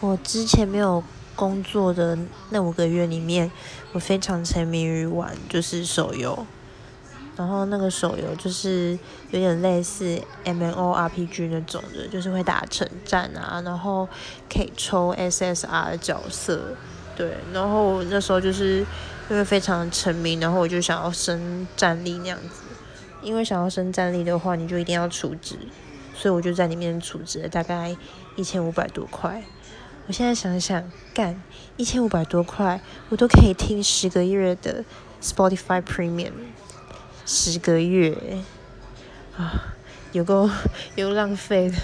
我之前没有工作的那五个月里面，我非常沉迷于玩就是手游，然后那个手游就是有点类似 M N O R P G 那种的，就是会打城战啊，然后可以抽 S S R 的角色，对，然后那时候就是因为非常沉迷，然后我就想要升战力那样子，因为想要升战力的话，你就一定要储值，所以我就在里面储值了大概一千五百多块。我现在想想，干一千五百多块，我都可以听十个月的 Spotify Premium，十个月啊，有够有浪费的。